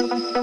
I